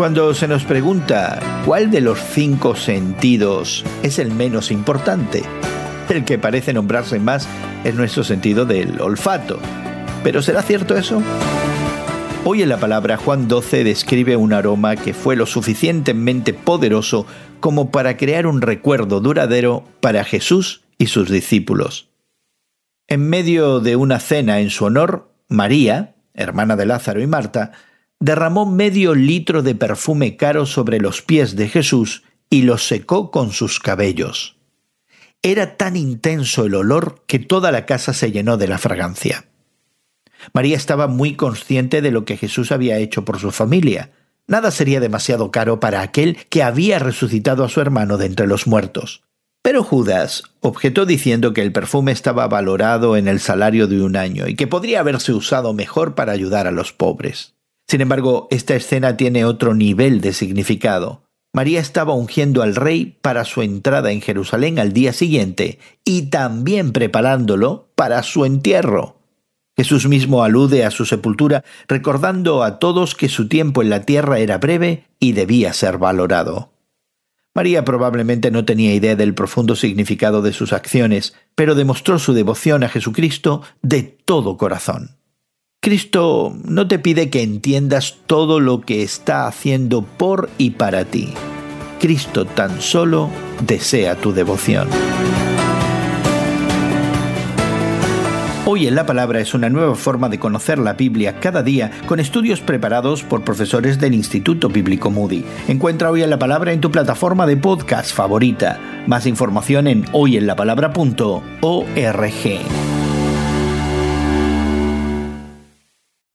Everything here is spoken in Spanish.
Cuando se nos pregunta cuál de los cinco sentidos es el menos importante, el que parece nombrarse más es nuestro sentido del olfato. ¿Pero será cierto eso? Hoy en la palabra Juan 12 describe un aroma que fue lo suficientemente poderoso como para crear un recuerdo duradero para Jesús y sus discípulos. En medio de una cena en su honor, María, hermana de Lázaro y Marta, derramó medio litro de perfume caro sobre los pies de Jesús y los secó con sus cabellos. Era tan intenso el olor que toda la casa se llenó de la fragancia. María estaba muy consciente de lo que Jesús había hecho por su familia. Nada sería demasiado caro para aquel que había resucitado a su hermano de entre los muertos. Pero Judas objetó diciendo que el perfume estaba valorado en el salario de un año y que podría haberse usado mejor para ayudar a los pobres. Sin embargo, esta escena tiene otro nivel de significado. María estaba ungiendo al rey para su entrada en Jerusalén al día siguiente y también preparándolo para su entierro. Jesús mismo alude a su sepultura, recordando a todos que su tiempo en la tierra era breve y debía ser valorado. María probablemente no tenía idea del profundo significado de sus acciones, pero demostró su devoción a Jesucristo de todo corazón. Cristo no te pide que entiendas todo lo que está haciendo por y para ti. Cristo tan solo desea tu devoción. Hoy en la Palabra es una nueva forma de conocer la Biblia cada día con estudios preparados por profesores del Instituto Bíblico Moody. Encuentra Hoy en la Palabra en tu plataforma de podcast favorita. Más información en hoyenlapalabra.org.